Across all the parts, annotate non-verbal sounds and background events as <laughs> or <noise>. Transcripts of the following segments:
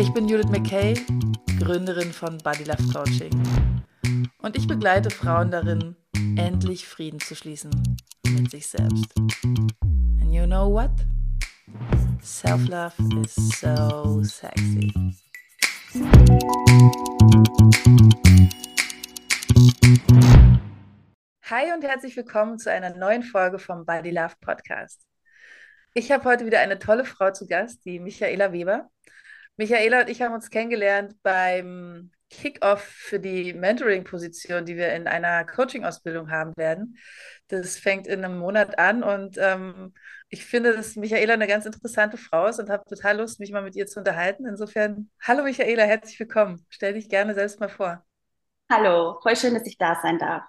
Ich bin Judith McKay, Gründerin von Body Love Coaching. Und ich begleite Frauen darin, endlich Frieden zu schließen mit sich selbst. And you know what? Self-love is so sexy. Hi und herzlich willkommen zu einer neuen Folge vom Body Love Podcast. Ich habe heute wieder eine tolle Frau zu Gast, die Michaela Weber. Michaela und ich haben uns kennengelernt beim Kick-off für die Mentoring-Position, die wir in einer Coaching-Ausbildung haben werden. Das fängt in einem Monat an und ähm, ich finde, dass Michaela eine ganz interessante Frau ist und habe total Lust, mich mal mit ihr zu unterhalten. Insofern, hallo Michaela, herzlich willkommen. Stell dich gerne selbst mal vor. Hallo, voll schön, dass ich da sein darf.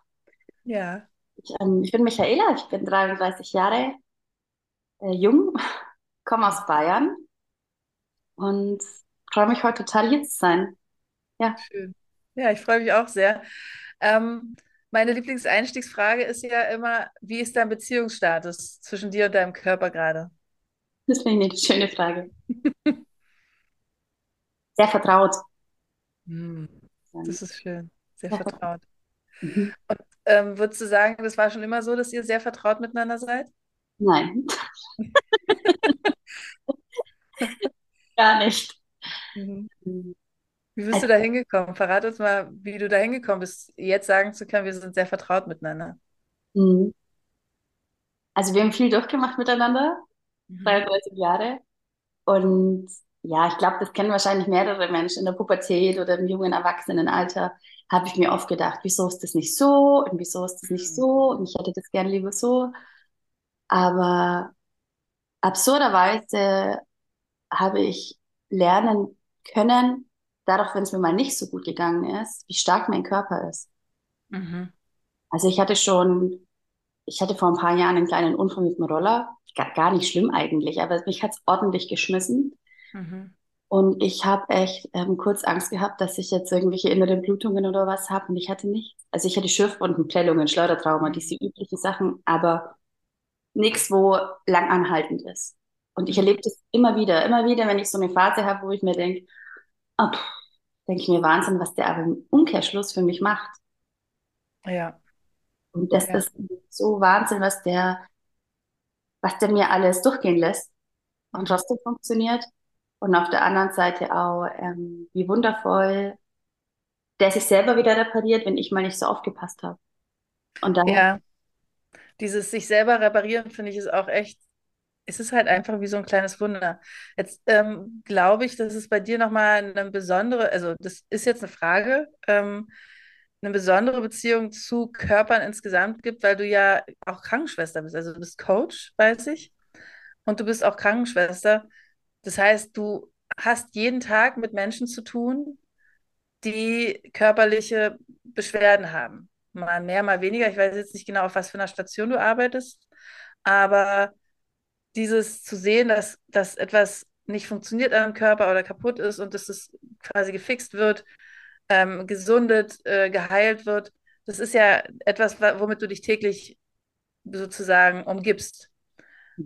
Ja. Ich, ähm, ich bin Michaela, ich bin 33 Jahre äh, jung, <laughs> komme aus Bayern und freue mich heute total hier zu sein. Ja. Schön. Ja, ich freue mich auch sehr. Ähm, meine Lieblingseinstiegsfrage ist ja immer, wie ist dein Beziehungsstatus zwischen dir und deinem Körper gerade? Das finde ich eine schöne Frage. Sehr vertraut. Hm, das ist schön. Sehr Sehr vertraut. Mhm. Und ähm, würdest du sagen, das war schon immer so, dass ihr sehr vertraut miteinander seid? Nein, <laughs> <laughs> gar nicht. Mhm. Wie bist du da hingekommen? Verrat uns mal, wie du da hingekommen bist, jetzt sagen zu können, wir sind sehr vertraut miteinander. Mhm. Also wir haben viel durchgemacht miteinander, Mhm. 33 Jahre. Und ja, ich glaube, das kennen wahrscheinlich mehrere Menschen in der Pubertät oder im jungen Erwachsenenalter. Habe ich mir oft gedacht, wieso ist das nicht so und wieso ist das nicht Mhm. so und ich hätte das gern lieber so. Aber absurderweise habe ich lernen können, dadurch, wenn es mir mal nicht so gut gegangen ist, wie stark mein Körper ist. Mhm. Also ich hatte schon, ich hatte vor ein paar Jahren einen kleinen Unfall mit dem Roller. Gar, gar nicht schlimm eigentlich, aber mich hat's ordentlich geschmissen. Mhm. Und ich habe echt ähm, kurz Angst gehabt, dass ich jetzt irgendwelche inneren Blutungen oder was habe. Und ich hatte nichts. Also ich hatte Schürfwunden, Prellungen, Schleudertrauma, diese üblichen Sachen, aber nichts, wo lang anhaltend ist. Und ich erlebe das immer wieder, immer wieder, wenn ich so eine Phase habe, wo ich mir denke, oh, denke ich mir Wahnsinn, was der aber im Umkehrschluss für mich macht. Ja, Und das ja. ist so Wahnsinn, was der, was der mir alles durchgehen lässt und trotzdem funktioniert. Und auf der anderen Seite auch, ähm, wie wundervoll der sich selber wieder repariert, wenn ich mal nicht so aufgepasst habe. Und daher, Ja, dieses sich selber reparieren, finde ich, ist auch echt, es ist halt einfach wie so ein kleines Wunder. Jetzt ähm, glaube ich, dass es bei dir nochmal eine besondere, also das ist jetzt eine Frage, ähm, eine besondere Beziehung zu Körpern insgesamt gibt, weil du ja auch Krankenschwester bist. Also du bist Coach, weiß ich, und du bist auch Krankenschwester. Das heißt, du hast jeden Tag mit Menschen zu tun, die körperliche Beschwerden haben. Mal mehr, mal weniger. Ich weiß jetzt nicht genau, auf was für einer Station du arbeitest, aber dieses zu sehen, dass, dass etwas nicht funktioniert am Körper oder kaputt ist und dass es quasi gefixt wird, ähm, gesundet, äh, geheilt wird, das ist ja etwas, wa- womit du dich täglich sozusagen umgibst.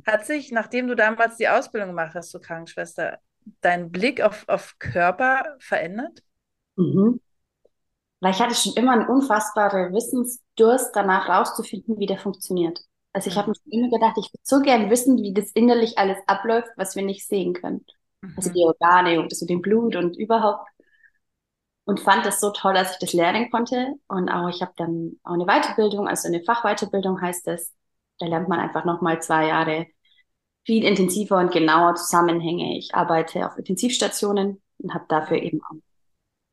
Hat sich, nachdem du damals die Ausbildung gemacht hast zur Krankenschwester, dein Blick auf, auf Körper verändert? mhm. Weil ich hatte schon immer einen unfassbaren Wissensdurst danach rauszufinden, wie der funktioniert. Also ich habe mir immer gedacht, ich würde so gern wissen, wie das innerlich alles abläuft, was wir nicht sehen können. Also Mhm. die Organe und das mit dem Blut und überhaupt. Und fand das so toll, dass ich das lernen konnte. Und auch ich habe dann auch eine Weiterbildung, also eine Fachweiterbildung heißt es. Da lernt man einfach nochmal zwei Jahre viel intensiver und genauer Zusammenhänge. Ich arbeite auf Intensivstationen und habe dafür eben auch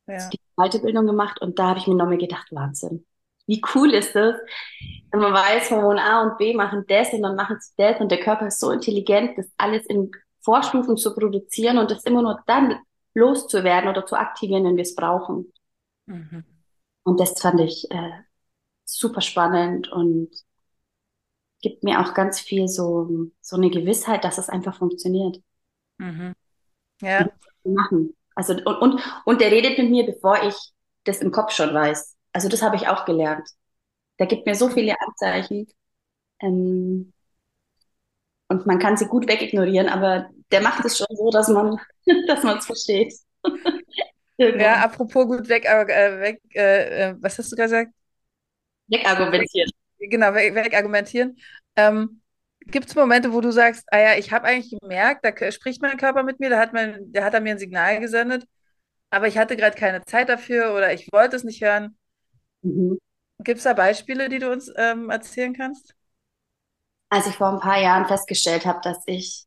Ja. die Weiterbildung gemacht. Und da habe ich mir nochmal gedacht, Wahnsinn. Wie cool ist das? Wenn man weiß, Hormon A und B machen das und dann machen sie das und der Körper ist so intelligent, das alles in Vorstufen zu produzieren und das immer nur dann loszuwerden oder zu aktivieren, wenn wir es brauchen. Mhm. Und das fand ich äh, super spannend und gibt mir auch ganz viel so, so eine Gewissheit, dass es einfach funktioniert. Mhm. Ja. Machen. Also, und, und, und der redet mit mir, bevor ich das im Kopf schon weiß. Also das habe ich auch gelernt. Der gibt mir so viele Anzeichen. Ähm, und man kann sie gut wegignorieren, aber der macht es schon so, dass man <laughs> dass man es versteht. <laughs> ja, apropos gut weg, äh, weg äh, äh, was hast du gesagt? Wegargumentieren. Genau, weg, wegargumentieren. Ähm, Gibt es Momente, wo du sagst, ah ja, ich habe eigentlich gemerkt, da spricht mein Körper mit mir, da hat, mein, da hat er mir ein Signal gesendet, aber ich hatte gerade keine Zeit dafür oder ich wollte es nicht hören. Mhm. Gibt es da Beispiele, die du uns ähm, erzählen kannst? Als ich vor ein paar Jahren festgestellt habe, dass ich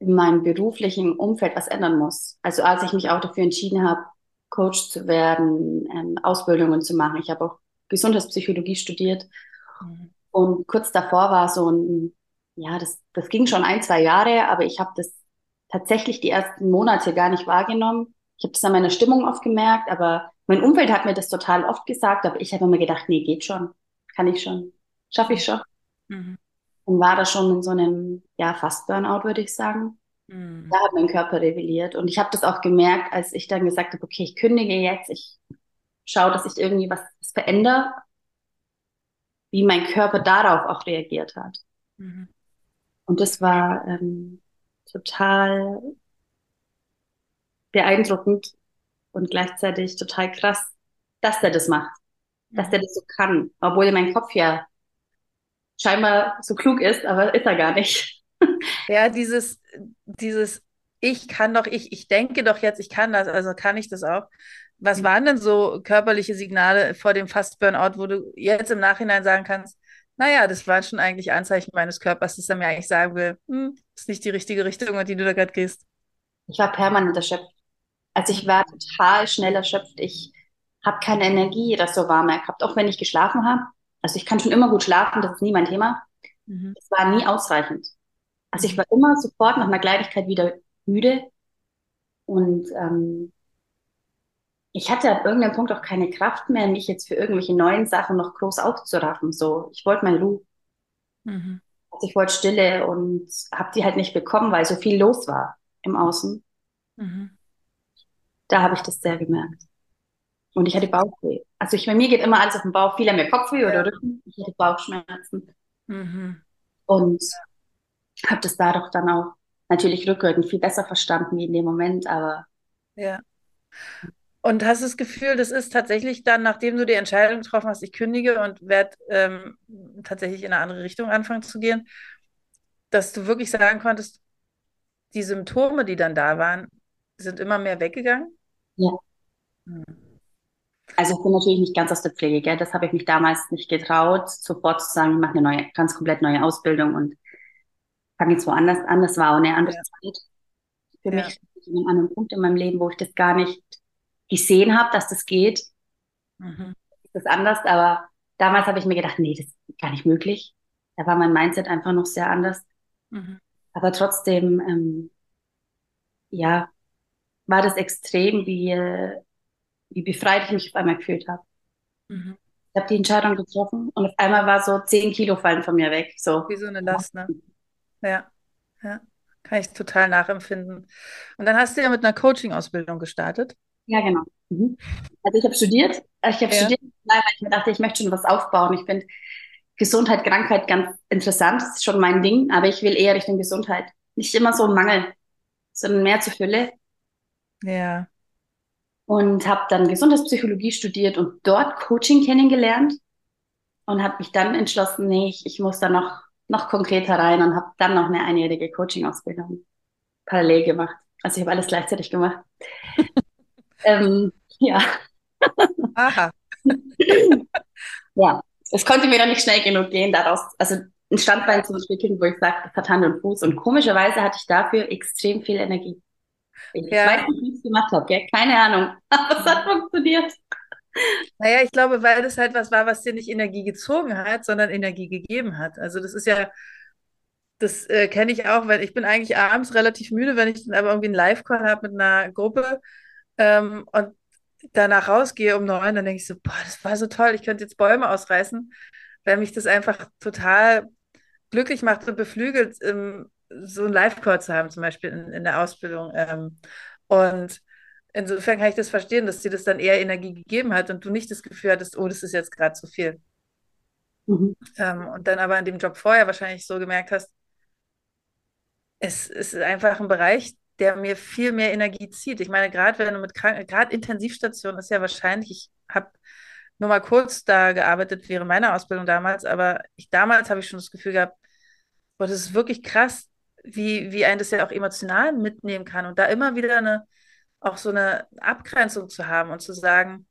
in meinem beruflichen Umfeld was ändern muss. Also als ich mich auch dafür entschieden habe, Coach zu werden, ähm, Ausbildungen zu machen. Ich habe auch Gesundheitspsychologie studiert. Mhm. Und kurz davor war so ein, ja, das, das ging schon ein, zwei Jahre, aber ich habe das tatsächlich die ersten Monate gar nicht wahrgenommen. Ich habe das an meiner Stimmung oft gemerkt, aber mein Umfeld hat mir das total oft gesagt, aber ich habe immer gedacht, nee, geht schon, kann ich schon, schaffe ich schon. Mhm und war da schon in so einem, ja, fast Burnout, würde ich sagen. Mhm. Da hat mein Körper rebelliert. Und ich habe das auch gemerkt, als ich dann gesagt habe, okay, ich kündige jetzt, ich schaue, dass ich irgendwie was, was verändere, wie mein Körper darauf auch reagiert hat. Mhm. Und das war ähm, total beeindruckend und gleichzeitig total krass, dass der das macht, dass der mhm. das so kann, obwohl mein Kopf ja scheinbar so klug ist, aber ist er gar nicht. <laughs> Ja, dieses, dieses, ich kann doch, ich, ich denke doch jetzt, ich kann das, also kann ich das auch. Was waren denn so körperliche Signale vor dem Fast-Burnout, wo du jetzt im Nachhinein sagen kannst, naja, das waren schon eigentlich Anzeichen meines Körpers, dass er mir eigentlich sagen will, hm, ist nicht die richtige Richtung, in die du da gerade gehst. Ich war permanent erschöpft. Also ich war total schnell erschöpft. Ich habe keine Energie, das so war mehr gehabt, auch wenn ich geschlafen habe. Also ich kann schon immer gut schlafen, das ist nie mein Thema. Mhm. Es war nie ausreichend. Also ich war immer sofort nach einer Kleinigkeit wieder müde und ähm, ich hatte ab irgendeinem Punkt auch keine Kraft mehr, mich jetzt für irgendwelche neuen Sachen noch groß aufzuraffen. So, ich wollte meine Ruhe. Mhm. Also ich wollte Stille und habe die halt nicht bekommen, weil so viel los war im Außen. Mhm. Da habe ich das sehr gemerkt. Und ich hatte Bauchweh. Also ich, bei mir geht immer alles auf den Bauch. Viele haben ja Kopfweh oder Rücken. Ich hatte Bauchschmerzen. Mhm. Und habe das dadurch dann auch natürlich rückwirkend viel besser verstanden wie in dem Moment, aber. Ja. Und hast du das Gefühl, das ist tatsächlich dann, nachdem du die Entscheidung getroffen hast, ich kündige und werde ähm, tatsächlich in eine andere Richtung anfangen zu gehen, dass du wirklich sagen konntest, die Symptome, die dann da waren, sind immer mehr weggegangen? Ja. Hm. Also ich bin natürlich nicht ganz aus der Pflege, gell? Das habe ich mich damals nicht getraut, sofort zu sagen, ich mache eine neue, ganz komplett neue Ausbildung und fange jetzt woanders an. Das war auch eine andere ja. Zeit. Für ja. mich an einem anderen Punkt in meinem Leben, wo ich das gar nicht gesehen habe, dass das geht. Mhm. Das ist anders, aber damals habe ich mir gedacht, nee, das ist gar nicht möglich. Da war mein Mindset einfach noch sehr anders. Mhm. Aber trotzdem, ähm, ja, war das extrem, wie, wie befreit ich mich auf einmal gefühlt habe. Mhm. Ich habe die Entscheidung getroffen und auf einmal war so zehn Kilo fallen von mir weg. So. Wie so eine Last, ne? Ja, ja. Kann ich total nachempfinden. Und dann hast du ja mit einer Coaching-Ausbildung gestartet. Ja, genau. Mhm. Also ich habe studiert. Ich habe ja. studiert, weil ich mir dachte, ich möchte schon was aufbauen. Ich finde Gesundheit, Krankheit ganz interessant. Das ist schon mein Ding, aber ich will eher Richtung Gesundheit. Nicht immer so Mangel, sondern mehr zur Fülle. Ja und habe dann Gesundheitspsychologie studiert und dort Coaching kennengelernt und habe mich dann entschlossen, nee, ich, ich muss da noch, noch konkreter rein und habe dann noch eine einjährige Coaching-Ausbildung parallel gemacht. Also ich habe alles gleichzeitig gemacht. <laughs> ähm, ja. Aha. <laughs> ja, es konnte mir dann nicht schnell genug gehen, daraus, also ein Standbein zu entwickeln, wo ich sage, das hat Hand und Fuß. Und komischerweise hatte ich dafür extrem viel Energie. Ich ja. weiß nicht, wie ich es gemacht habe, gell? keine Ahnung. <laughs> Aber es hat funktioniert. Naja, ich glaube, weil das halt was war, was dir nicht Energie gezogen hat, sondern Energie gegeben hat. Also das ist ja, das äh, kenne ich auch, weil ich bin eigentlich abends relativ müde, wenn ich dann aber irgendwie einen Live-Call habe mit einer Gruppe ähm, und danach rausgehe um neun, dann denke ich so, boah, das war so toll, ich könnte jetzt Bäume ausreißen, weil mich das einfach total glücklich macht und beflügelt, ähm, so einen Live-Call zu haben, zum Beispiel in, in der Ausbildung. Ähm, und insofern kann ich das verstehen, dass dir das dann eher Energie gegeben hat und du nicht das Gefühl hattest, oh, das ist jetzt gerade zu viel. Mhm. Ähm, und dann aber in dem Job vorher wahrscheinlich so gemerkt hast, es ist einfach ein Bereich, der mir viel mehr Energie zieht. Ich meine, gerade wenn du mit Kranken, gerade Intensivstation ist ja wahrscheinlich, ich habe nur mal kurz da gearbeitet während meiner Ausbildung damals, aber ich, damals habe ich schon das Gefühl gehabt, boah, das ist wirklich krass, wie, wie ein das ja auch emotional mitnehmen kann und da immer wieder eine, auch so eine Abgrenzung zu haben und zu sagen,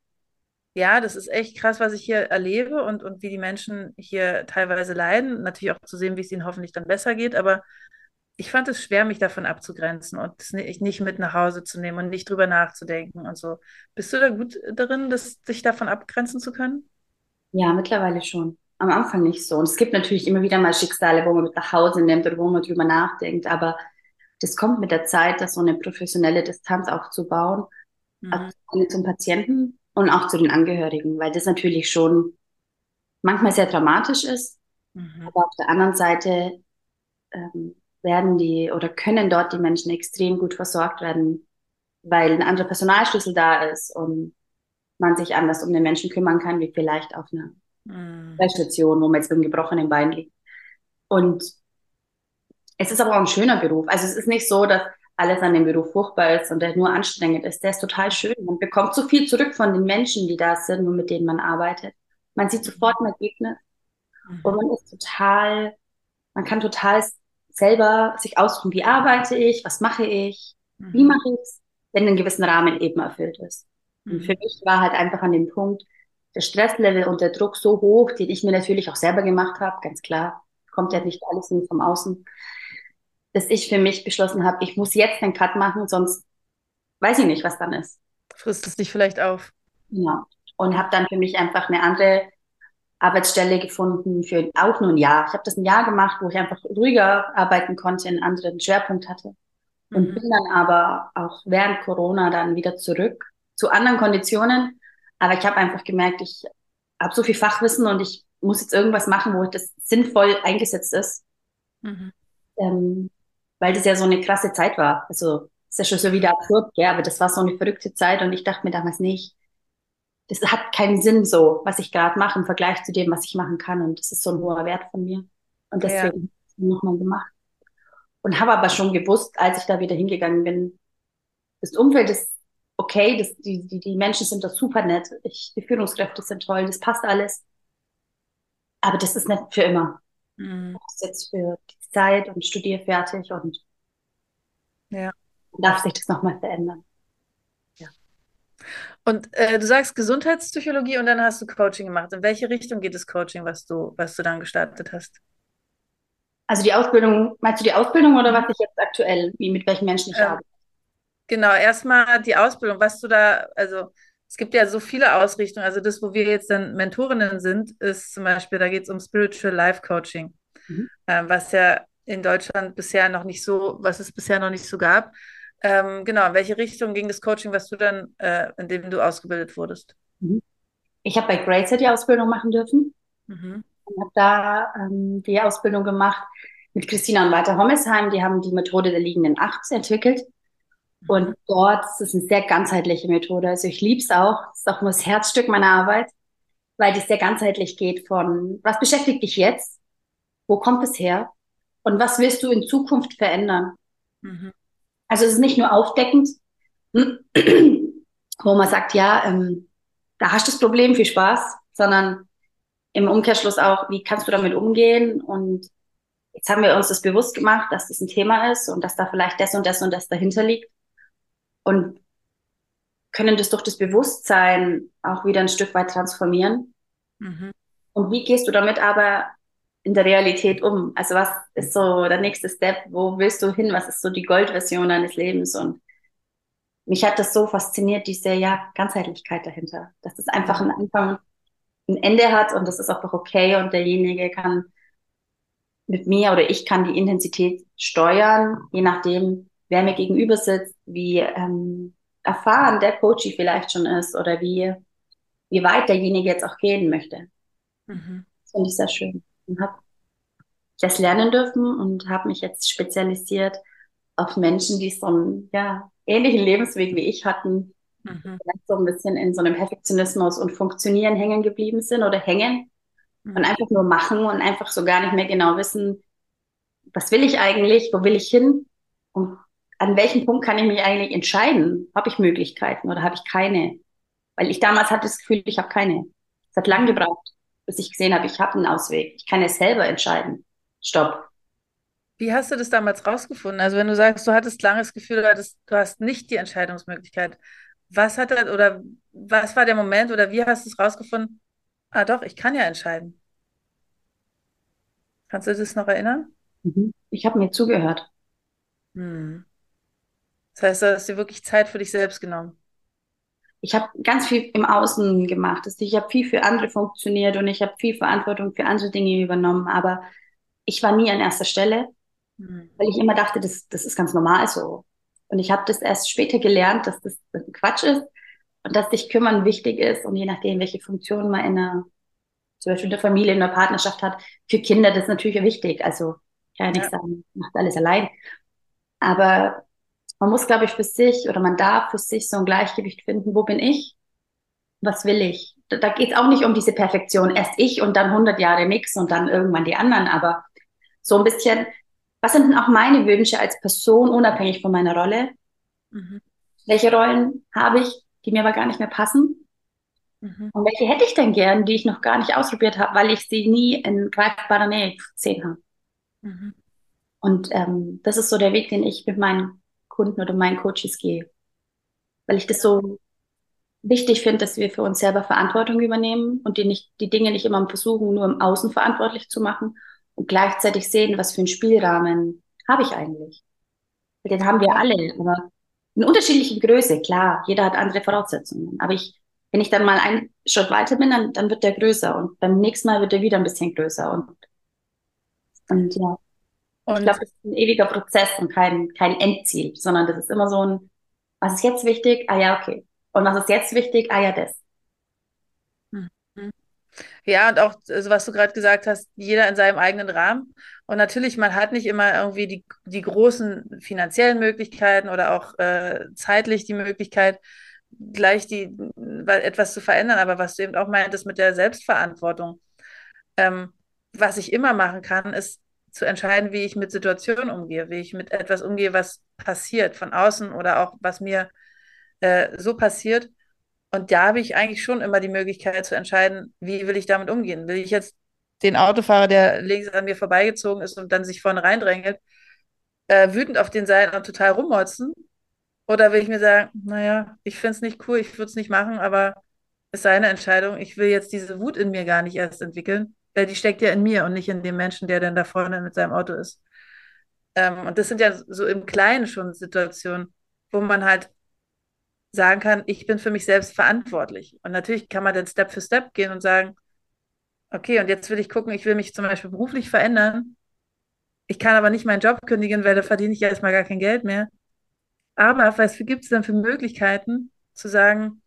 ja, das ist echt krass, was ich hier erlebe und, und wie die Menschen hier teilweise leiden. Natürlich auch zu sehen, wie es ihnen hoffentlich dann besser geht, aber ich fand es schwer, mich davon abzugrenzen und es nicht mit nach Hause zu nehmen und nicht drüber nachzudenken und so. Bist du da gut darin, das, sich davon abgrenzen zu können? Ja, mittlerweile schon. Am Anfang nicht so. Und es gibt natürlich immer wieder mal Schicksale, wo man mit nach Hause nimmt oder wo man drüber nachdenkt. Aber das kommt mit der Zeit, dass so eine professionelle Distanz aufzubauen, mhm. zum Patienten und auch zu den Angehörigen, weil das natürlich schon manchmal sehr dramatisch ist. Mhm. Aber auf der anderen Seite ähm, werden die oder können dort die Menschen extrem gut versorgt werden, weil ein anderer Personalschlüssel da ist und man sich anders um den Menschen kümmern kann, wie vielleicht auf einer mhm. Station, wo man jetzt mit einem gebrochenen Bein liegt. Und es ist aber auch ein schöner Beruf. Also es ist nicht so, dass alles an dem Beruf furchtbar ist und der nur anstrengend ist. Der ist total schön. Man bekommt so viel zurück von den Menschen, die da sind und mit denen man arbeitet. Man sieht sofort ein Ergebnis. Mhm. Und man ist total, man kann total selber sich aussuchen, wie arbeite ich, was mache ich, mhm. wie mache ich es, wenn ein gewissen Rahmen eben erfüllt ist. Mhm. Und für mich war halt einfach an dem Punkt der Stresslevel und der Druck so hoch, den ich mir natürlich auch selber gemacht habe, ganz klar, kommt ja nicht alles nur vom Außen, dass ich für mich beschlossen habe, ich muss jetzt einen Cut machen, sonst weiß ich nicht, was dann ist. Frisst es dich vielleicht auf. Genau. Und habe dann für mich einfach eine andere Arbeitsstelle gefunden für auch nur ein Jahr. Ich habe das ein Jahr gemacht, wo ich einfach ruhiger arbeiten konnte, einen anderen Schwerpunkt hatte. Und mhm. bin dann aber auch während Corona dann wieder zurück zu anderen Konditionen. Aber ich habe einfach gemerkt, ich habe so viel Fachwissen und ich muss jetzt irgendwas machen, wo das sinnvoll eingesetzt ist. Mhm. Ähm, weil das ja so eine krasse Zeit war. Also ist ja schon so wieder absurd, ja, aber das war so eine verrückte Zeit und ich dachte mir damals nicht, das hat keinen Sinn so, was ich gerade mache im Vergleich zu dem, was ich machen kann. Und das ist so ein hoher Wert von mir. Und deswegen ja. habe ich nochmal gemacht. Und habe aber schon gewusst, als ich da wieder hingegangen bin, das Umfeld ist okay, das, die, die, die Menschen sind da super nett, ich, die Führungskräfte sind toll, das passt alles. Aber das ist nicht für immer. Mhm. Das ist jetzt für die Zeit und studiere fertig und ja. darf sich das nochmal verändern. Und äh, du sagst Gesundheitspsychologie und dann hast du Coaching gemacht. In welche Richtung geht das Coaching, was du, was du dann gestartet hast? Also die Ausbildung, meinst du die Ausbildung oder was ich jetzt aktuell, wie mit welchen Menschen ich ähm, arbeite? Genau, erstmal die Ausbildung, was du da, also es gibt ja so viele Ausrichtungen. Also das, wo wir jetzt dann Mentorinnen sind, ist zum Beispiel, da geht es um Spiritual Life Coaching, mhm. ähm, was ja in Deutschland bisher noch nicht so, was es bisher noch nicht so gab. Ähm, genau, in welche Richtung ging das Coaching, was du dann, äh, in dem du ausgebildet wurdest? Mhm. Ich habe bei Gracer die Ausbildung machen dürfen mhm. und habe da ähm, die Ausbildung gemacht mit Christina und Walter Hommesheim. Die haben die Methode der liegenden Acht entwickelt. Und dort ist es eine sehr ganzheitliche Methode. Also ich liebe es auch. Das ist auch nur das Herzstück meiner Arbeit, weil die sehr ganzheitlich geht von, was beschäftigt dich jetzt? Wo kommt es her? Und was willst du in Zukunft verändern? Mhm. Also es ist nicht nur aufdeckend, wo man sagt, ja, ähm, da hast du das Problem, viel Spaß, sondern im Umkehrschluss auch, wie kannst du damit umgehen? Und jetzt haben wir uns das bewusst gemacht, dass das ein Thema ist und dass da vielleicht das und das und das dahinter liegt. Und können das durch das Bewusstsein auch wieder ein Stück weit transformieren. Mhm. Und wie gehst du damit aber in der Realität um? Also was ist so der nächste Step? Wo willst du hin? Was ist so die Goldversion deines Lebens? Und mich hat das so fasziniert, diese ja, Ganzheitlichkeit dahinter. Dass es einfach ein Anfang, ein Ende hat und das ist auch okay und derjenige kann mit mir oder ich kann die Intensität steuern, je nachdem, wer mir gegenüber sitzt, wie ähm, erfahren der Coach vielleicht schon ist oder wie, wie weit derjenige jetzt auch gehen möchte. Mhm. Das finde ich sehr schön. Und habe das lernen dürfen und habe mich jetzt spezialisiert auf Menschen, die so einen ja, ähnlichen Lebensweg wie ich hatten, mhm. vielleicht so ein bisschen in so einem Perfektionismus und Funktionieren hängen geblieben sind oder hängen mhm. und einfach nur machen und einfach so gar nicht mehr genau wissen, was will ich eigentlich, wo will ich hin und an welchem Punkt kann ich mich eigentlich entscheiden? Habe ich Möglichkeiten oder habe ich keine? Weil ich damals hatte das Gefühl, ich habe keine. Es hat lange gebraucht, bis ich gesehen habe, ich habe einen Ausweg. Ich kann es selber entscheiden. Stopp. Wie hast du das damals rausgefunden? Also wenn du sagst, du hattest lange das Gefühl, du, hattest, du hast nicht die Entscheidungsmöglichkeit. Was hat das, oder was war der Moment oder wie hast du es rausgefunden? Ah doch, ich kann ja entscheiden. Kannst du das noch erinnern? Mhm. Ich habe mir zugehört. Hm. Das heißt, du hast dir wirklich Zeit für dich selbst genommen. Ich habe ganz viel im Außen gemacht. Ich habe viel für andere funktioniert und ich habe viel Verantwortung für andere Dinge übernommen, aber ich war nie an erster Stelle, mhm. weil ich immer dachte, das, das ist ganz normal so. Und ich habe das erst später gelernt, dass das, Quatsch ist und dass sich kümmern wichtig ist und je nachdem, welche Funktion man in einer, zum Beispiel in der Familie, in der Partnerschaft hat, für Kinder das ist natürlich wichtig. Also ich kann ja nicht ja. sagen, macht alles allein. Aber man muss, glaube ich, für sich oder man darf für sich so ein Gleichgewicht finden. Wo bin ich? Was will ich? Da, da geht es auch nicht um diese Perfektion. Erst ich und dann 100 Jahre nix und dann irgendwann die anderen. Aber so ein bisschen, was sind denn auch meine Wünsche als Person, unabhängig von meiner Rolle? Mhm. Welche Rollen habe ich, die mir aber gar nicht mehr passen? Mhm. Und welche hätte ich denn gern, die ich noch gar nicht ausprobiert habe, weil ich sie nie in greifbarer Nähe gesehen habe? Mhm. Und ähm, das ist so der Weg, den ich mit meinen Kunden oder meinen Coaches gehe. Weil ich das so wichtig finde, dass wir für uns selber Verantwortung übernehmen und die, nicht, die Dinge nicht immer versuchen, nur im Außen verantwortlich zu machen und gleichzeitig sehen, was für einen Spielrahmen habe ich eigentlich. Den haben wir alle, aber in unterschiedlichen Größe, klar, jeder hat andere Voraussetzungen. Aber ich, wenn ich dann mal einen Schritt weiter bin, dann, dann wird der größer und beim nächsten Mal wird er wieder ein bisschen größer und, und ja. Und ich glaube, das ist ein ewiger Prozess und kein, kein Endziel, sondern das ist immer so ein, was ist jetzt wichtig? Ah ja, okay. Und was ist jetzt wichtig? Ah ja, das. Mhm. Ja, und auch, also was du gerade gesagt hast, jeder in seinem eigenen Rahmen. Und natürlich, man hat nicht immer irgendwie die, die großen finanziellen Möglichkeiten oder auch äh, zeitlich die Möglichkeit, gleich die, etwas zu verändern. Aber was du eben auch meintest mit der Selbstverantwortung. Ähm, was ich immer machen kann, ist zu entscheiden, wie ich mit Situationen umgehe, wie ich mit etwas umgehe, was passiert von außen oder auch was mir äh, so passiert. Und da habe ich eigentlich schon immer die Möglichkeit zu entscheiden, wie will ich damit umgehen. Will ich jetzt den Autofahrer, der links an mir vorbeigezogen ist und dann sich vorne reindrängelt, äh, wütend auf den sein und total rummotzen? Oder will ich mir sagen, naja, ich finde es nicht cool, ich würde es nicht machen, aber es ist seine Entscheidung. Ich will jetzt diese Wut in mir gar nicht erst entwickeln die steckt ja in mir und nicht in dem Menschen, der dann da vorne mit seinem Auto ist. Ähm, und das sind ja so im Kleinen schon Situationen, wo man halt sagen kann, ich bin für mich selbst verantwortlich. Und natürlich kann man dann Step für Step gehen und sagen, okay, und jetzt will ich gucken, ich will mich zum Beispiel beruflich verändern. Ich kann aber nicht meinen Job kündigen, weil da verdiene ich ja erstmal gar kein Geld mehr. Aber was gibt es denn für Möglichkeiten zu sagen,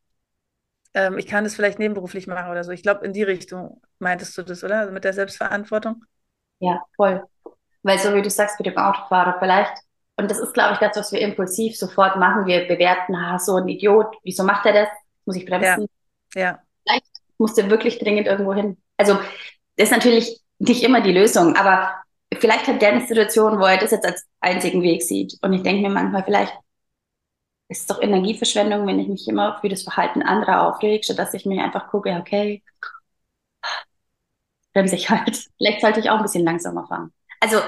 ähm, ich kann das vielleicht nebenberuflich machen oder so. Ich glaube, in die Richtung meintest du das, oder? Also mit der Selbstverantwortung? Ja, voll. Weil so wie du sagst mit dem Autofahrer, vielleicht, und das ist, glaube ich, das, was wir impulsiv sofort machen. Wir bewerten, ah, so ein Idiot, wieso macht er das? Muss ich bremsen? Ja. ja. Vielleicht muss der wirklich dringend irgendwo hin. Also, das ist natürlich nicht immer die Lösung, aber vielleicht hat der eine Situation, wo er das jetzt als einzigen Weg sieht. Und ich denke mir manchmal, vielleicht ist doch Energieverschwendung, wenn ich mich immer für das Verhalten anderer aufrege, statt dass ich mir einfach gucke, okay, bremse ich halt. <laughs> Vielleicht sollte ich auch ein bisschen langsamer fahren. Also,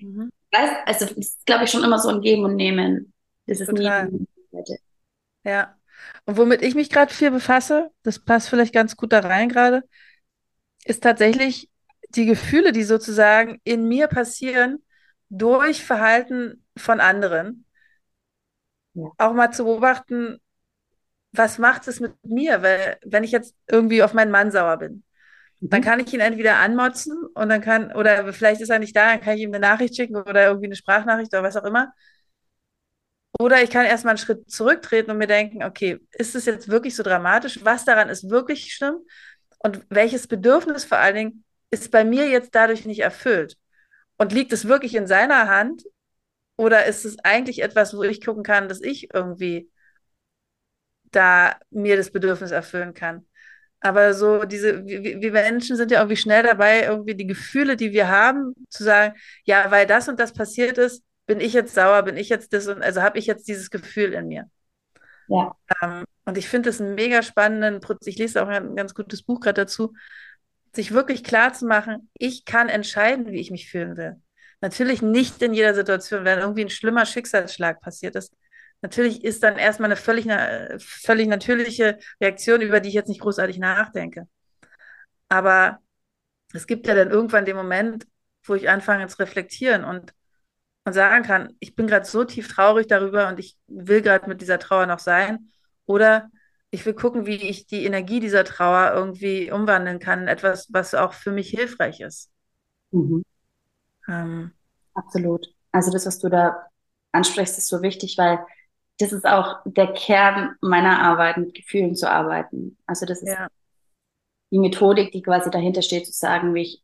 mhm. weiß, also das ist, glaube ich, schon immer so ein Geben und Nehmen. Das ist Total. nie. Ja. Und womit ich mich gerade viel befasse, das passt vielleicht ganz gut da rein gerade, ist tatsächlich die Gefühle, die sozusagen in mir passieren durch Verhalten von anderen ja. auch mal zu beobachten, was macht es mit mir? Weil, wenn ich jetzt irgendwie auf meinen Mann sauer bin, Dann Mhm. kann ich ihn entweder anmotzen und dann kann, oder vielleicht ist er nicht da, dann kann ich ihm eine Nachricht schicken oder irgendwie eine Sprachnachricht oder was auch immer. Oder ich kann erstmal einen Schritt zurücktreten und mir denken, okay, ist es jetzt wirklich so dramatisch? Was daran ist wirklich schlimm? Und welches Bedürfnis vor allen Dingen ist bei mir jetzt dadurch nicht erfüllt? Und liegt es wirklich in seiner Hand? Oder ist es eigentlich etwas, wo ich gucken kann, dass ich irgendwie da mir das Bedürfnis erfüllen kann? Aber so diese, wir, wir Menschen sind ja irgendwie schnell dabei, irgendwie die Gefühle, die wir haben, zu sagen, ja, weil das und das passiert ist, bin ich jetzt sauer, bin ich jetzt das und also habe ich jetzt dieses Gefühl in mir. Ja. Ähm, und ich finde das einen mega spannenden Prozess. Ich lese auch ein ganz gutes Buch gerade dazu, sich wirklich klar zu machen, ich kann entscheiden, wie ich mich fühlen will. Natürlich nicht in jeder Situation, wenn irgendwie ein schlimmer Schicksalsschlag passiert ist. Natürlich ist dann erstmal eine völlig, völlig natürliche Reaktion, über die ich jetzt nicht großartig nachdenke. Aber es gibt ja dann irgendwann den Moment, wo ich anfange zu reflektieren und, und sagen kann, ich bin gerade so tief traurig darüber und ich will gerade mit dieser Trauer noch sein. Oder ich will gucken, wie ich die Energie dieser Trauer irgendwie umwandeln kann in etwas, was auch für mich hilfreich ist. Mhm. Ähm, Absolut. Also das, was du da ansprichst, ist so wichtig, weil das ist auch der Kern meiner Arbeit, mit Gefühlen zu arbeiten. Also das ist ja, die Methodik, die quasi dahinter steht, zu sagen, wie ich,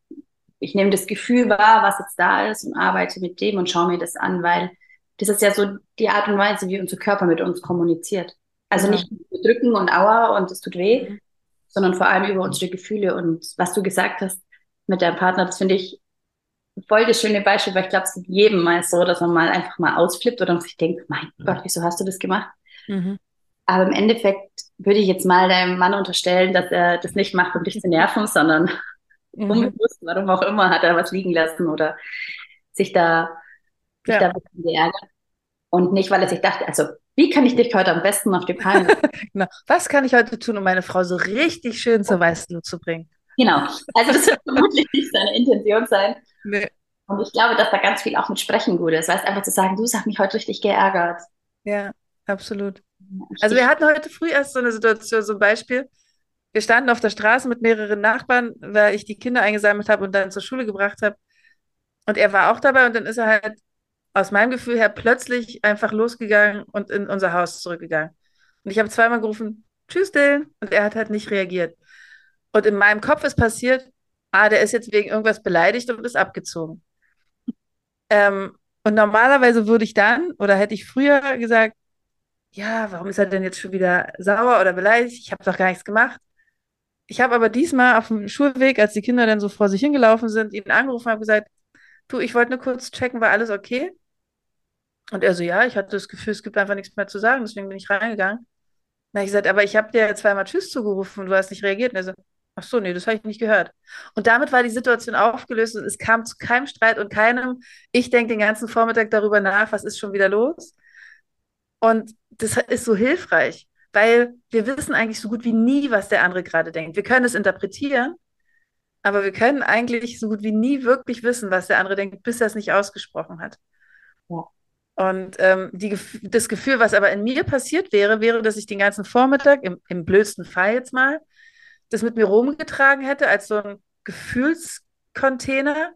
ich nehme das Gefühl wahr, was jetzt da ist und arbeite mit dem und schaue mir das an, weil das ist ja so die Art und Weise, wie unser Körper mit uns kommuniziert. Also genau. nicht drücken und aua und es tut weh, Mhm. sondern vor allem über unsere Gefühle. Und was du gesagt hast mit deinem Partner, das finde ich voll das schöne Beispiel, weil ich glaube, es geht jedem mal so, dass man mal einfach mal ausflippt oder sich denkt, mein Gott, wieso hast du das gemacht? Mhm. Aber im Endeffekt würde ich jetzt mal deinem Mann unterstellen, dass er das nicht macht, um dich zu nerven, sondern <laughs> Mhm. unbewusst, warum auch immer, hat er was liegen lassen oder sich da, sich da Ja, ein bisschen geärgert. Und nicht, weil er sich dachte, also, wie kann ich dich heute am besten auf die Palme? <laughs> genau. Was kann ich heute tun, um meine Frau so richtig schön zur Weißglut zu bringen? Genau. Also, das wird vermutlich nicht seine Intention sein. Nee. Und ich glaube, dass da ganz viel auch mit Sprechen gut ist. Weißt einfach zu sagen, du, hat mich heute richtig geärgert. Ja, absolut. Also wir hatten heute früh erst so eine Situation, so ein Beispiel. Wir standen auf der Straße mit mehreren Nachbarn, weil ich die Kinder eingesammelt habe und dann zur Schule gebracht habe. Und er war auch dabei und dann ist er halt aus meinem Gefühl her plötzlich einfach losgegangen und in unser Haus zurückgegangen. Und ich habe zweimal gerufen, Tschüss, Dylan. Und er hat halt nicht reagiert. Und in meinem Kopf ist passiert, ah, der ist jetzt wegen irgendwas beleidigt und ist abgezogen. Ähm, und normalerweise würde ich dann oder hätte ich früher gesagt, ja, warum ist er denn jetzt schon wieder sauer oder beleidigt? Ich habe doch gar nichts gemacht. Ich habe aber diesmal auf dem Schulweg, als die Kinder dann so vor sich hingelaufen sind, ihn angerufen und habe gesagt, du, ich wollte nur kurz checken, war alles okay? Und er so, ja, ich hatte das Gefühl, es gibt einfach nichts mehr zu sagen, deswegen bin ich reingegangen. Dann habe ich gesagt, aber ich habe dir zweimal Tschüss zugerufen und du hast nicht reagiert. Und er so, ach so, nee, das habe ich nicht gehört. Und damit war die Situation aufgelöst und es kam zu keinem Streit und keinem, ich denke den ganzen Vormittag darüber nach, was ist schon wieder los? Und das ist so hilfreich, weil wir wissen eigentlich so gut wie nie, was der andere gerade denkt. Wir können es interpretieren, aber wir können eigentlich so gut wie nie wirklich wissen, was der andere denkt, bis er es nicht ausgesprochen hat. ja. Und ähm, die, das Gefühl, was aber in mir passiert wäre, wäre, dass ich den ganzen Vormittag, im, im blödsten Fall jetzt mal, das mit mir rumgetragen hätte als so ein Gefühlscontainer.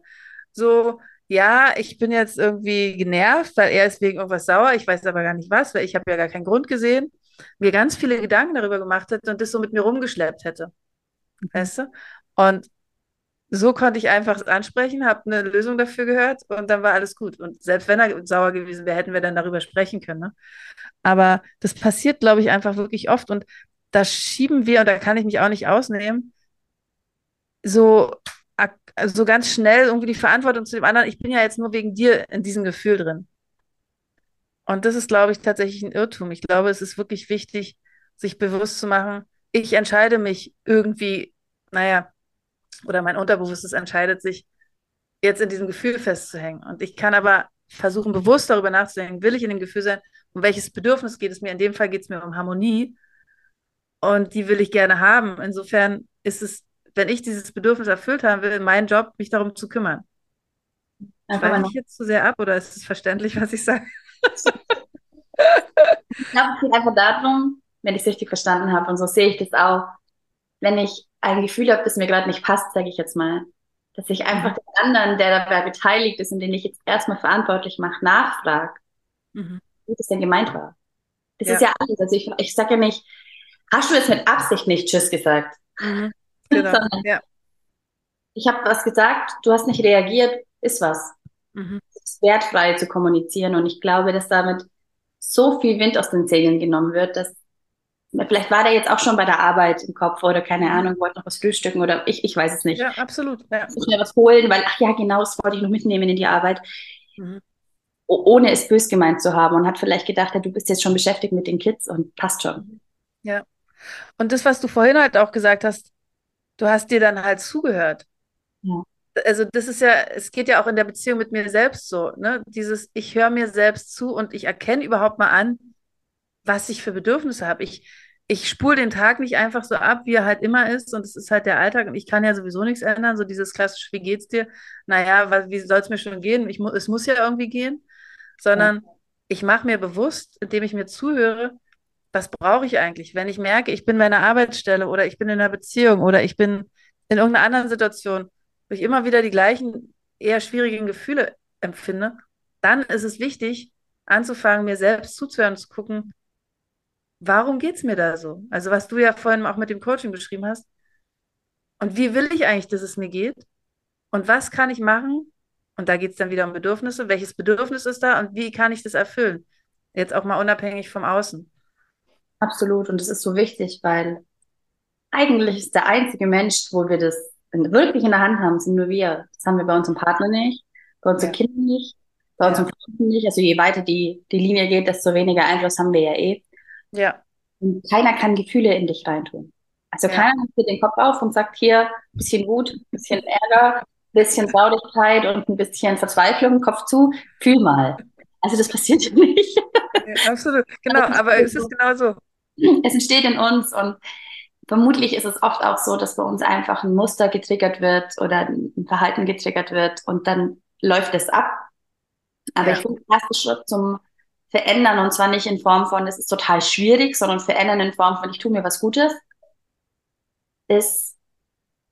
So, ja, ich bin jetzt irgendwie genervt, weil er ist wegen irgendwas sauer. Ich weiß aber gar nicht was, weil ich habe ja gar keinen Grund gesehen. Mir ganz viele Gedanken darüber gemacht hätte und das so mit mir rumgeschleppt hätte. Weißt du? Und so konnte ich einfach ansprechen, habe eine Lösung dafür gehört und dann war alles gut. Und selbst wenn er sauer gewesen wäre, hätten wir dann darüber sprechen können. Ne? Aber das passiert, glaube ich, einfach wirklich oft. Und da schieben wir, und da kann ich mich auch nicht ausnehmen, so, so ganz schnell irgendwie die Verantwortung zu dem anderen. Ich bin ja jetzt nur wegen dir in diesem Gefühl drin. Und das ist, glaube ich, tatsächlich ein Irrtum. Ich glaube, es ist wirklich wichtig, sich bewusst zu machen, ich entscheide mich irgendwie, naja, oder mein Unterbewusstes entscheidet sich, jetzt in diesem Gefühl festzuhängen. Und ich kann aber versuchen, bewusst darüber nachzudenken, will ich in dem Gefühl sein, um welches Bedürfnis geht es mir? In dem Fall geht es mir um Harmonie und die will ich gerne haben. Insofern ist es, wenn ich dieses Bedürfnis erfüllt haben will, mein Job, mich darum zu kümmern. Schweife ich jetzt zu sehr ab oder ist es verständlich, was ich sage? <laughs> Ich glaube, es geht einfach darum, wenn ich es richtig verstanden habe, und so sehe ich das auch, wenn ich ein Gefühl habe, das mir gerade nicht passt, sage ich jetzt mal, dass ich einfach mhm. den anderen, der dabei beteiligt ist und den ich jetzt erstmal verantwortlich mache, nachfrage, mhm. wie das denn gemeint war. Das ja. ist ja alles. Also ich, ich sage ja nicht, hast du jetzt mit Absicht nicht Tschüss gesagt? Mhm. <laughs> Genau. Ja. Ich habe was gesagt, du hast nicht reagiert, ist was. Mhm. Es ist wertfrei zu kommunizieren und ich glaube, dass damit so viel Wind aus den Segeln genommen wird, dass vielleicht war der jetzt auch schon bei der Arbeit im Kopf oder keine mhm. Ahnung, wollte noch was frühstücken oder ich, ich weiß es nicht. Ja, absolut. Ja. Ich mir was holen, weil, ach ja, genau, das wollte ich noch mitnehmen in die Arbeit. Mhm. Ohne es bös gemeint zu haben und hat vielleicht gedacht, ja, du bist jetzt schon beschäftigt mit den Kids und passt schon. Ja. Und das, was du vorhin halt auch gesagt hast, du hast dir dann halt zugehört. Ja. Also das ist ja, es geht ja auch in der Beziehung mit mir selbst so, ne? Dieses, ich höre mir selbst zu und ich erkenne überhaupt mal an, was ich für Bedürfnisse habe. Ich, ich spule den Tag nicht einfach so ab, wie er halt immer ist und es ist halt der Alltag und ich kann ja sowieso nichts ändern. So dieses klassische, wie geht's dir? Naja, was, wie soll es mir schon gehen? Ich es muss ja irgendwie gehen. Sondern ja. ich mache mir bewusst, indem ich mir zuhöre, was brauche ich eigentlich? Wenn ich merke, ich bin bei einer Arbeitsstelle oder ich bin in einer Beziehung oder ich bin in irgendeiner anderen Situation, wo ich immer wieder die gleichen eher schwierigen Gefühle empfinde, dann ist es wichtig, anzufangen, mir selbst zuzuhören, zu gucken, warum geht es mir da so? Also was du ja vorhin auch mit dem Coaching beschrieben hast. Und wie will ich eigentlich, dass es mir geht? Und was kann ich machen? Und da geht es dann wieder um Bedürfnisse. Welches Bedürfnis ist da und wie kann ich das erfüllen? Jetzt auch mal unabhängig vom Außen. Absolut. Und das ist so wichtig, weil eigentlich ist der einzige Mensch, wo wir das wirklich in der Hand haben, sind nur wir. Das haben wir bei unserem Partner nicht, bei unseren ja. Kindern nicht, bei ja. unseren Freunden nicht. Also je weiter die, die Linie geht, desto weniger Einfluss haben wir ja eh. Ja. Und keiner kann Gefühle in dich reintun. Also ja. keiner macht den Kopf auf und sagt hier ein bisschen Wut, ein bisschen Ärger, ein bisschen Traurigkeit und ein bisschen Verzweiflung, Kopf zu, fühl mal. Also das passiert ja <laughs> nicht. Ja, absolut, genau, aber es ist genau so. <laughs> Es entsteht in uns und vermutlich ist es oft auch so, dass bei uns einfach ein Muster getriggert wird oder ein Verhalten getriggert wird und dann läuft es ab. Aber ja. ich finde, der erste Schritt zum Verändern und zwar nicht in Form von, es ist total schwierig, sondern verändern in Form von, ich tue mir was Gutes, ist,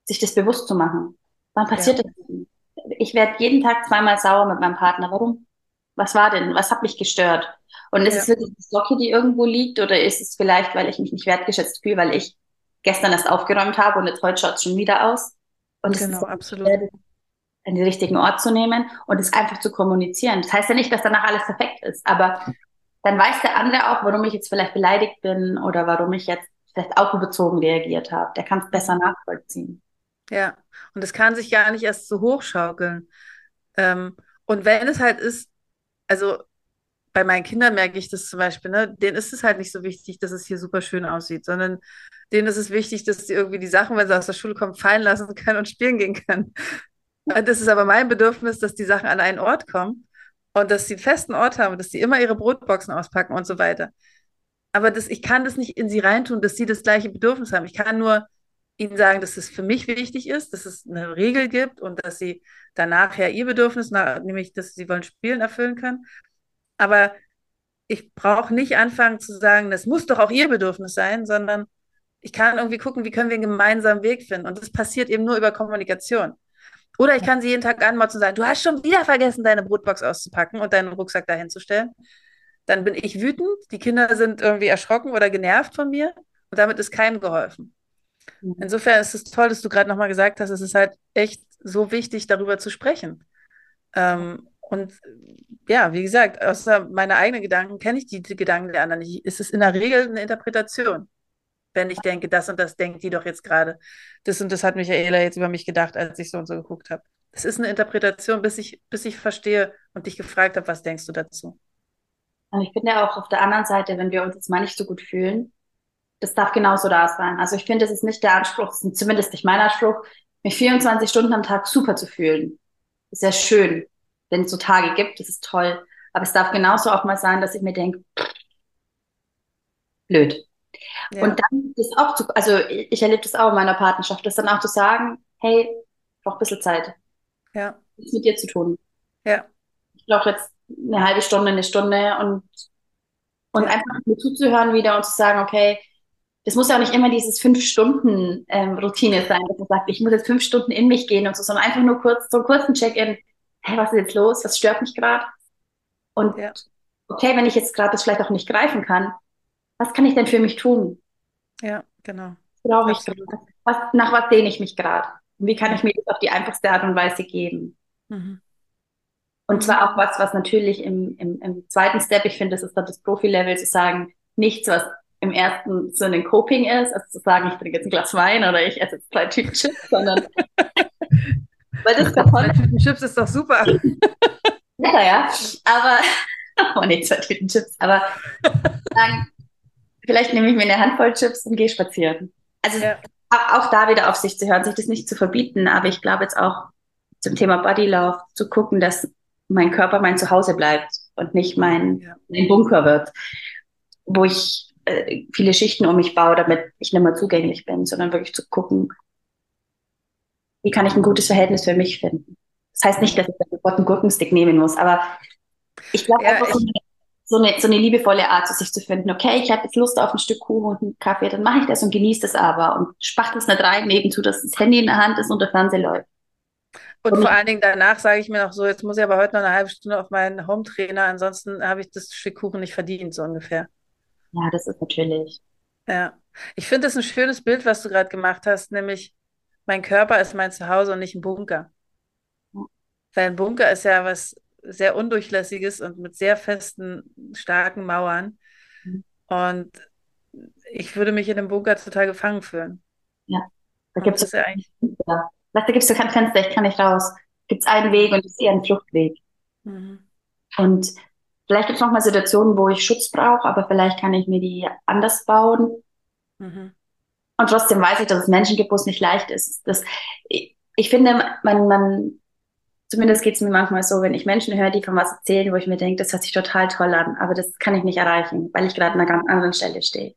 sich das bewusst zu machen. Wann passiert ja. das? Ich werde jeden Tag zweimal sauer mit meinem Partner. Warum? Was war denn? Was hat mich gestört? Und ist ja. es wirklich die Socke, die irgendwo liegt, oder ist es vielleicht, weil ich mich nicht wertgeschätzt fühle, weil ich gestern erst aufgeräumt habe und jetzt heute schaut es schon wieder aus? Und genau, absolut. an den richtigen Ort zu nehmen und es einfach zu kommunizieren. Das heißt ja nicht, dass danach alles perfekt ist, aber dann weiß der andere auch, warum ich jetzt vielleicht beleidigt bin oder warum ich jetzt vielleicht auch überzogen reagiert habe. Der kann es besser nachvollziehen. Ja, und es kann sich gar nicht erst so hochschaukeln. Ähm, und wenn es halt ist, also bei meinen Kindern merke ich das zum Beispiel, ne, denen ist es halt nicht so wichtig, dass es hier super schön aussieht, sondern denen ist es wichtig, dass sie irgendwie die Sachen, wenn sie aus der Schule kommen, fallen lassen können und spielen gehen können. <laughs> Das ist aber mein Bedürfnis, dass die Sachen an einen Ort kommen und dass sie einen festen Ort haben, dass sie immer ihre Brotboxen auspacken und so weiter. Aber das, ich kann das nicht in sie reintun, dass sie das gleiche Bedürfnis haben. Ich kann nur ihnen sagen, dass es für mich wichtig ist, dass es eine Regel gibt und dass sie danach ja ihr Bedürfnis, nämlich dass sie wollen spielen, erfüllen können. Aber ich brauche nicht anfangen zu sagen, das muss doch auch ihr Bedürfnis sein, sondern ich kann irgendwie gucken, wie können wir einen gemeinsamen Weg finden. Und das passiert eben nur über Kommunikation. Oder ich kann sie jeden Tag anmotzen und sagen, du hast schon wieder vergessen, deine Brotbox auszupacken und deinen Rucksack dahin zu stellen. Dann bin ich wütend, die Kinder sind irgendwie erschrocken oder genervt von mir und damit ist keinem geholfen. Mhm. Insofern ist es toll, dass du gerade nochmal gesagt hast, es ist halt echt so wichtig, darüber zu sprechen. Ähm, und ja, wie gesagt, außer meine eigenen Gedanken kenne ich die, die Gedanken der anderen nicht. Es ist in der Regel eine Interpretation wenn ich denke, das und das denkt die doch jetzt gerade. Das und das hat Michaela jetzt über mich gedacht, als ich so und so geguckt habe. Es ist eine Interpretation, bis ich, bis ich verstehe und dich gefragt habe, was denkst du dazu? Und ich finde ja auch auf der anderen Seite, wenn wir uns jetzt mal nicht so gut fühlen, das darf genauso da sein. Also ich finde, das ist nicht der Anspruch, zumindest nicht mein Anspruch, mich 24 Stunden am Tag super zu fühlen. Ist ja schön, wenn es so Tage gibt, das ist toll. Aber es darf genauso auch mal sein, dass ich mir denke, blöd. Ja. Und dann das auch zu, also ich erlebe das auch in meiner Partnerschaft, das dann auch zu sagen, hey, ich brauche ein bisschen Zeit. Ja. Nichts mit dir zu tun. Ja. Ich brauche jetzt eine halbe Stunde, eine Stunde und, und ja. einfach mir zuzuhören wieder und zu sagen, okay, das muss ja auch nicht immer dieses fünf Stunden ähm, Routine sein, dass man sagt, ich muss jetzt fünf Stunden in mich gehen und so, sondern einfach nur kurz so einen kurzen Check-in. Hey, was ist jetzt los? Was stört mich gerade? Und ja. okay, wenn ich jetzt gerade das vielleicht auch nicht greifen kann, was kann ich denn für mich tun? Ja, genau. Brauche ich was, nach was sehne ich mich gerade? Und wie kann ich mir das auf die einfachste Art und Weise geben? Mhm. Und zwar auch was, was natürlich im, im, im zweiten Step, ich finde, das ist dann das Profi-Level, zu sagen, nichts, was im ersten Sinne ein Coping ist, also zu sagen, ich trinke jetzt ein Glas Wein oder ich esse jetzt zwei Tüten Chips, sondern <laughs> weil das <laughs> davon... Tüten Chips ist doch super. <laughs> ja, ja, aber <laughs> oh nee, zwei Tüten Chips, aber sagen, vielleicht nehme ich mir eine Handvoll Chips und gehe spazieren. Also ja. auch da wieder auf sich zu hören, sich das nicht zu verbieten, aber ich glaube jetzt auch zum Thema Body Love zu gucken, dass mein Körper mein Zuhause bleibt und nicht mein, ja. mein Bunker wird, wo ich äh, viele Schichten um mich baue, damit ich nicht mehr zugänglich bin, sondern wirklich zu gucken, wie kann ich ein gutes Verhältnis für mich finden. Das heißt nicht, dass ich sofort einen Gurkenstick nehmen muss, aber ich glaube ja, einfach ich, so, eine, so eine liebevolle Art, zu sich zu finden. Okay, ich habe jetzt Lust auf ein Stück Kuchen und einen Kaffee, dann mache ich das und genieße das aber und spacht es nicht rein, nebenzu, dass das Handy in der Hand ist und der Fernseher läuft. Und, und vor allen Dingen danach sage ich mir noch so, jetzt muss ich aber heute noch eine halbe Stunde auf meinen Home-Trainer, ansonsten habe ich das Stück Kuchen nicht verdient, so ungefähr. Ja, das ist natürlich. Ja, ich finde das ein schönes Bild, was du gerade gemacht hast, nämlich mein Körper ist mein Zuhause und nicht ein Bunker. Weil ein Bunker ist ja was sehr Undurchlässiges und mit sehr festen, starken Mauern. Mhm. Und ich würde mich in dem Bunker total gefangen fühlen. Ja, da gibt es ja eigentlich. Ja. Da gibt es kein Fenster, ich kann nicht raus. Gibt es einen Weg und es ist eher ein Fluchtweg. Mhm. Und Vielleicht gibt es nochmal Situationen, wo ich Schutz brauche, aber vielleicht kann ich mir die anders bauen. Mhm. Und trotzdem weiß ich, dass es Menschen gibt, wo es nicht leicht ist. Das, ich, ich finde, man, man, zumindest geht es mir manchmal so, wenn ich Menschen höre, die von was erzählen, wo ich mir denke, das hört sich total toll an, aber das kann ich nicht erreichen, weil ich gerade an einer ganz anderen Stelle stehe.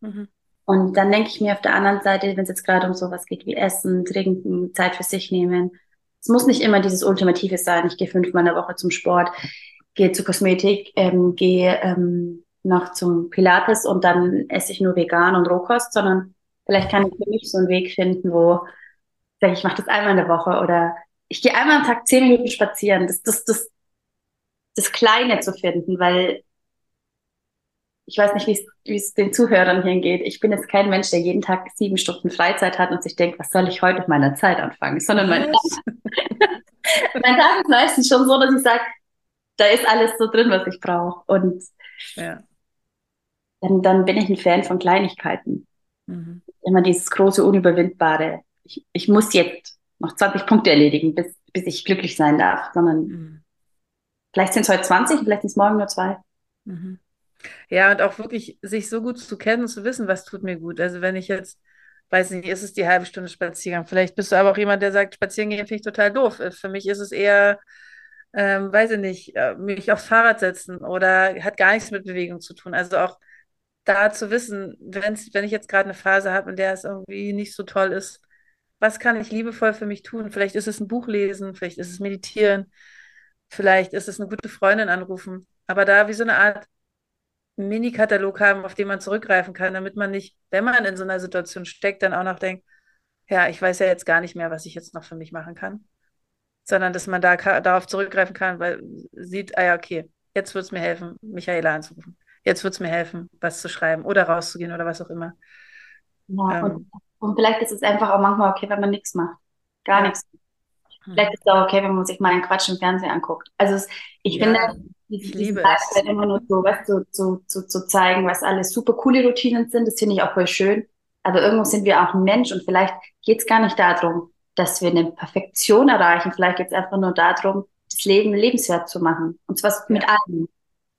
Mhm. Und dann denke ich mir auf der anderen Seite, wenn es jetzt gerade um sowas geht wie Essen, Trinken, Zeit für sich nehmen, es muss nicht immer dieses Ultimative sein, ich gehe fünfmal in der Woche zum Sport gehe zur Kosmetik, ähm, gehe ähm, noch zum Pilates und dann esse ich nur vegan und Rohkost, sondern vielleicht kann ich für mich so einen Weg finden, wo ich sage, ich mache das einmal in der Woche oder ich gehe einmal am Tag zehn Minuten spazieren. Das, das, das, das Kleine zu finden, weil ich weiß nicht, wie es den Zuhörern hier geht. Ich bin jetzt kein Mensch, der jeden Tag sieben Stunden Freizeit hat und sich denkt, was soll ich heute mit meiner Zeit anfangen, sondern mein Tag, <laughs> mein Tag ist meistens schon so, dass ich sage, da ist alles so drin, was ich brauche. Und ja. dann, dann bin ich ein Fan von Kleinigkeiten. Mhm. Immer dieses große, unüberwindbare. Ich, ich muss jetzt noch 20 Punkte erledigen, bis, bis ich glücklich sein darf, sondern mhm. vielleicht sind es heute 20, vielleicht sind es morgen nur zwei. Mhm. Ja, und auch wirklich sich so gut zu kennen und zu wissen, was tut mir gut. Also wenn ich jetzt, weiß nicht, ist es die halbe Stunde Spaziergang. Vielleicht bist du aber auch jemand, der sagt, spazieren gehen finde ich total doof. Für mich ist es eher ähm, weiß ich nicht, äh, mich aufs Fahrrad setzen oder hat gar nichts mit Bewegung zu tun. Also auch da zu wissen, wenn's, wenn ich jetzt gerade eine Phase habe, in der es irgendwie nicht so toll ist, was kann ich liebevoll für mich tun? Vielleicht ist es ein Buch lesen, vielleicht ist es meditieren, vielleicht ist es eine gute Freundin anrufen. Aber da wie so eine Art Mini-Katalog haben, auf den man zurückgreifen kann, damit man nicht, wenn man in so einer Situation steckt, dann auch noch denkt, ja, ich weiß ja jetzt gar nicht mehr, was ich jetzt noch für mich machen kann sondern dass man da darauf zurückgreifen kann, weil sieht, ah ja, okay, jetzt wird es mir helfen, Michaela anzurufen. Jetzt wird es mir helfen, was zu schreiben oder rauszugehen oder was auch immer. Ja, ähm, und, und, vielleicht ist es einfach auch manchmal okay, wenn man nichts macht. Gar ja. nichts. Hm. Vielleicht ist es auch okay, wenn man sich mal einen Quatsch im Fernsehen anguckt. Also es, ich ja, finde, ich liebe es. immer nur so, was zu, zu, zu, zu zeigen, was alles super coole Routinen sind, das finde ich auch voll schön. Aber irgendwo sind wir auch ein Mensch und vielleicht geht es gar nicht darum, dass wir eine Perfektion erreichen. Vielleicht geht es einfach nur darum, das Leben lebenswert zu machen. Und zwar mit allem.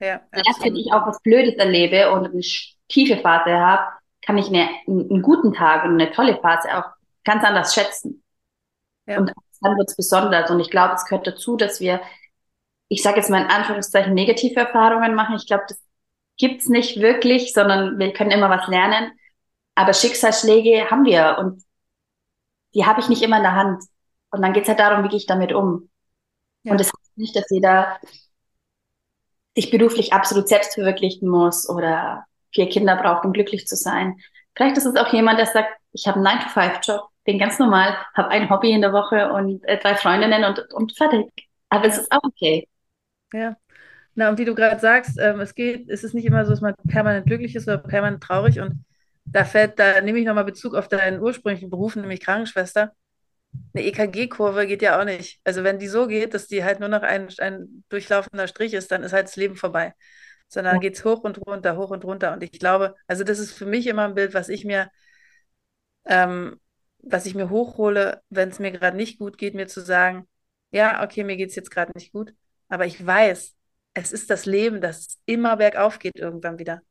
Ja, Erst wenn ich auch was Blödes erlebe und eine tiefe Phase habe, kann ich eine, einen guten Tag und eine tolle Phase auch ganz anders schätzen. Ja. Und dann wird es besonders. Und ich glaube, es gehört dazu, dass wir, ich sage jetzt mal in Anführungszeichen, negative Erfahrungen machen. Ich glaube, das gibt's nicht wirklich, sondern wir können immer was lernen. Aber Schicksalsschläge haben wir und die habe ich nicht immer in der Hand. Und dann geht es halt darum, wie gehe ich damit um. Ja. Und das heißt nicht, dass jeder sich beruflich absolut selbst verwirklichen muss oder vier Kinder braucht, um glücklich zu sein. Vielleicht ist es auch jemand, der sagt, ich habe einen 9-to-5-Job, bin ganz normal, habe ein Hobby in der Woche und äh, drei Freundinnen und, und fertig. Aber es ist auch okay. Ja. Na, und wie du gerade sagst, ähm, es geht, es ist nicht immer so, dass man permanent glücklich ist oder permanent traurig. Und da fällt, da nehme ich nochmal Bezug auf deinen ursprünglichen Beruf, nämlich Krankenschwester. Eine EKG-Kurve geht ja auch nicht. Also wenn die so geht, dass die halt nur noch ein, ein durchlaufender Strich ist, dann ist halt das Leben vorbei. Sondern Ja. geht es hoch und runter, hoch und runter. Und ich glaube, also das ist für mich immer ein Bild, was ich mir, ähm, was ich mir hochhole, wenn es mir gerade nicht gut geht, mir zu sagen, ja, okay, mir geht es jetzt gerade nicht gut, aber ich weiß, es ist das Leben, das immer bergauf geht irgendwann wieder.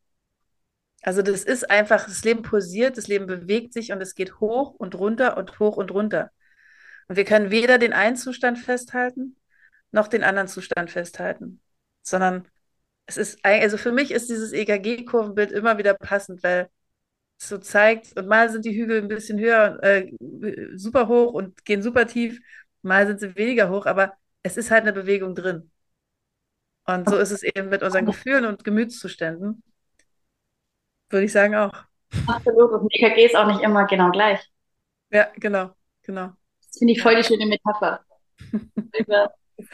Also das ist einfach, das Leben pulsiert, das Leben bewegt sich und es geht hoch und runter und hoch und runter. Und wir können weder den einen Zustand festhalten, noch den anderen Zustand festhalten, sondern es ist, also für mich ist dieses EKG-Kurvenbild immer wieder passend, weil es so zeigt, und mal sind die Hügel ein bisschen höher, äh, super hoch und gehen super tief, mal sind sie weniger hoch, aber es ist halt eine Bewegung drin. Und so ist es eben mit unseren Gefühlen und Gemütszuständen, würde ich sagen auch. Absolut. Und EKG ist auch nicht immer genau gleich. Ja, genau, genau. Das finde ich voll die schöne Metapher.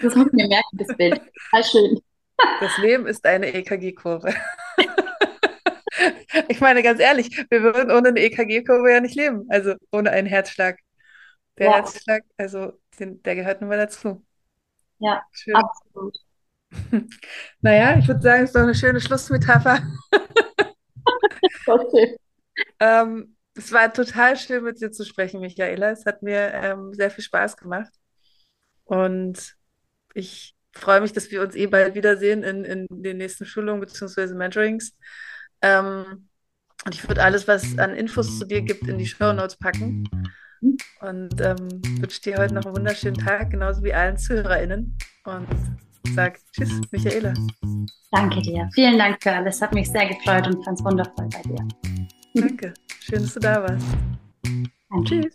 Das muss ich mir merken, das Bild. Total schön. Das Leben ist eine EKG-Kurve. <laughs> Ich meine, ganz ehrlich, wir würden ohne eine EKG-Kurve ja nicht leben. Also ohne einen Herzschlag. Der Ja, Herzschlag, also den, der gehört nun mal dazu. ja, Schön. absolut. <laughs> Naja, ich würde sagen, es ist doch eine schöne Schlussmetapher. <laughs> Schön. Ähm, es war total schön, mit dir zu sprechen, Michaela. Es hat mir ähm, sehr viel Spaß gemacht. Und ich freue mich, dass wir uns eh bald wiedersehen in, in den nächsten Schulungen bzw. Mentorings. Ähm, und ich würde alles, was an Infos zu dir gibt, in die Show Notes packen. Und ähm, wünsche dir heute noch einen wunderschönen Tag, genauso wie allen ZuhörerInnen. Und sag Tschüss, Michaela. Danke dir. Vielen Dank für alles. Hat mich sehr gefreut und fand es wundervoll bei dir. Danke. Schön, dass du da warst. Und tschüss.